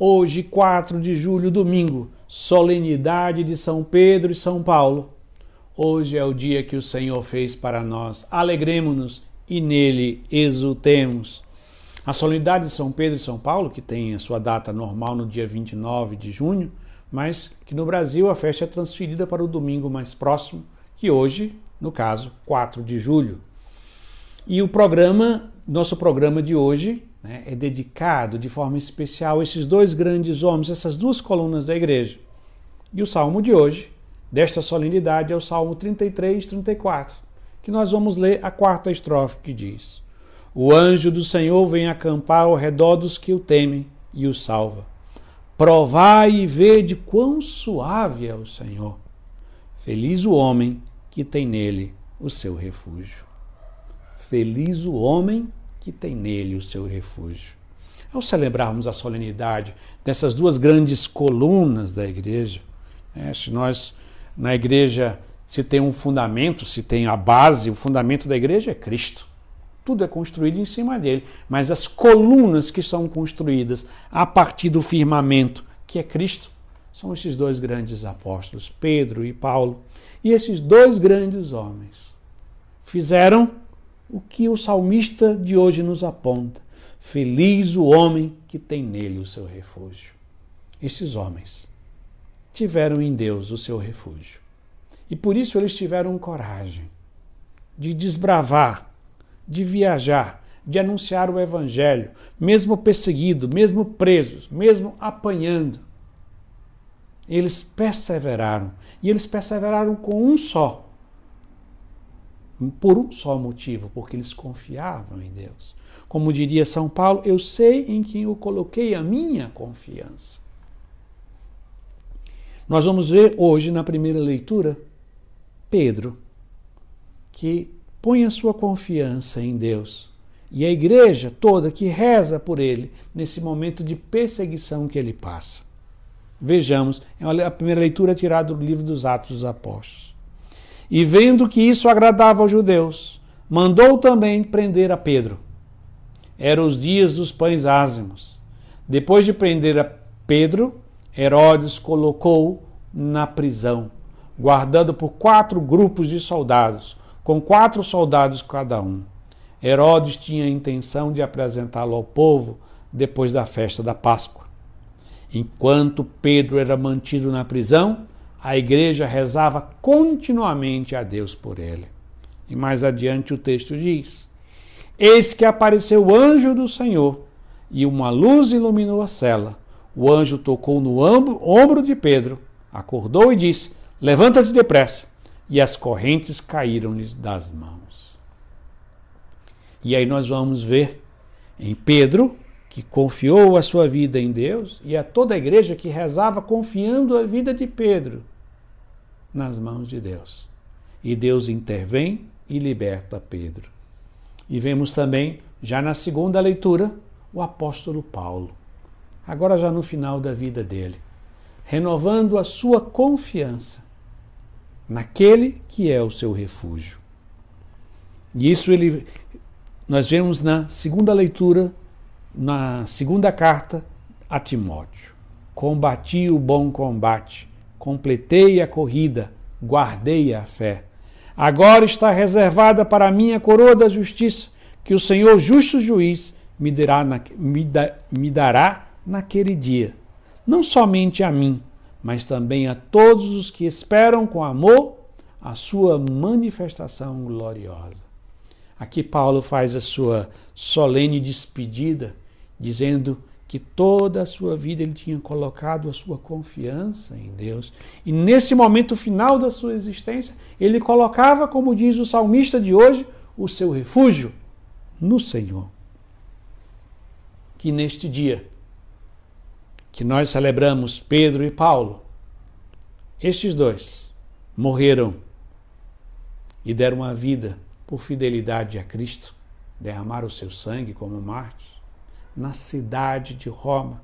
Hoje, 4 de julho, domingo, solenidade de São Pedro e São Paulo. Hoje é o dia que o Senhor fez para nós. Alegremos-nos e nele exultemos. A solenidade de São Pedro e São Paulo, que tem a sua data normal no dia 29 de junho, mas que no Brasil a festa é transferida para o domingo mais próximo, que hoje, no caso, 4 de julho. E o programa, nosso programa de hoje, né, é dedicado de forma especial a esses dois grandes homens, essas duas colunas da igreja. E o salmo de hoje, desta solenidade, é o salmo 33, 34, que nós vamos ler a quarta estrofe que diz: O anjo do Senhor vem acampar ao redor dos que o temem e o salva. Provai e vede quão suave é o Senhor. Feliz o homem que tem nele o seu refúgio. Feliz o homem que tem nele o seu refúgio. Ao celebrarmos a solenidade dessas duas grandes colunas da igreja, né, se nós na igreja se tem um fundamento, se tem a base, o fundamento da igreja é Cristo. Tudo é construído em cima dele, mas as colunas que são construídas a partir do firmamento, que é Cristo, são esses dois grandes apóstolos, Pedro e Paulo. E esses dois grandes homens fizeram o que o salmista de hoje nos aponta. Feliz o homem que tem nele o seu refúgio. Esses homens tiveram em Deus o seu refúgio. E por isso eles tiveram coragem de desbravar, de viajar, de anunciar o Evangelho, mesmo perseguido, mesmo presos, mesmo apanhando. Eles perseveraram. E eles perseveraram com um só por um só motivo, porque eles confiavam em Deus. Como diria São Paulo, eu sei em quem eu coloquei a minha confiança. Nós vamos ver hoje na primeira leitura Pedro, que põe a sua confiança em Deus, e a igreja toda que reza por ele nesse momento de perseguição que ele passa. Vejamos, é a primeira leitura tirada do livro dos Atos dos Apóstolos. E vendo que isso agradava aos judeus, mandou também prender a Pedro. Eram os dias dos pães ázimos. Depois de prender a Pedro, Herodes colocou na prisão, guardado por quatro grupos de soldados, com quatro soldados cada um. Herodes tinha a intenção de apresentá-lo ao povo depois da festa da Páscoa. Enquanto Pedro era mantido na prisão, a igreja rezava continuamente a Deus por ele. E mais adiante o texto diz: Eis que apareceu o anjo do Senhor, e uma luz iluminou a cela. O anjo tocou no ombro de Pedro, acordou e disse: Levanta-te depressa. E as correntes caíram-lhes das mãos. E aí nós vamos ver em Pedro, que confiou a sua vida em Deus, e a toda a igreja que rezava confiando a vida de Pedro nas mãos de Deus. E Deus intervém e liberta Pedro. E vemos também, já na segunda leitura, o apóstolo Paulo, agora já no final da vida dele, renovando a sua confiança naquele que é o seu refúgio. E isso ele nós vemos na segunda leitura, na segunda carta a Timóteo. Combati o bom combate, completei a corrida, guardei a fé. Agora está reservada para mim a coroa da justiça, que o Senhor, justo juiz, me dará, na, me, da, me dará naquele dia. Não somente a mim, mas também a todos os que esperam com amor a sua manifestação gloriosa. Aqui Paulo faz a sua solene despedida, dizendo que toda a sua vida ele tinha colocado a sua confiança em Deus. E nesse momento final da sua existência, ele colocava, como diz o salmista de hoje, o seu refúgio no Senhor. Que neste dia que nós celebramos Pedro e Paulo, estes dois morreram e deram a vida por fidelidade a Cristo, derramaram o seu sangue como mártires na cidade de Roma.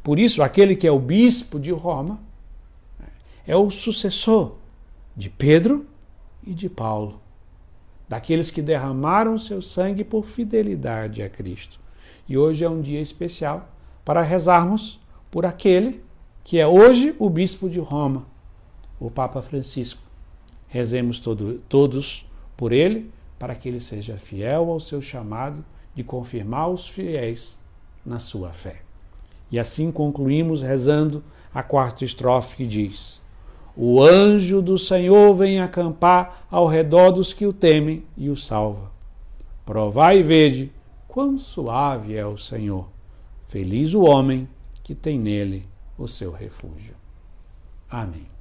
Por isso, aquele que é o bispo de Roma é o sucessor de Pedro e de Paulo, daqueles que derramaram seu sangue por fidelidade a Cristo. E hoje é um dia especial para rezarmos por aquele que é hoje o bispo de Roma, o Papa Francisco. Rezemos todo, todos por ele, para que ele seja fiel ao seu chamado de confirmar os fiéis na sua fé. E assim concluímos rezando a quarta estrofe que diz: O anjo do Senhor vem acampar ao redor dos que o temem e o salva. Provai e vede quão suave é o Senhor. Feliz o homem que tem nele o seu refúgio. Amém.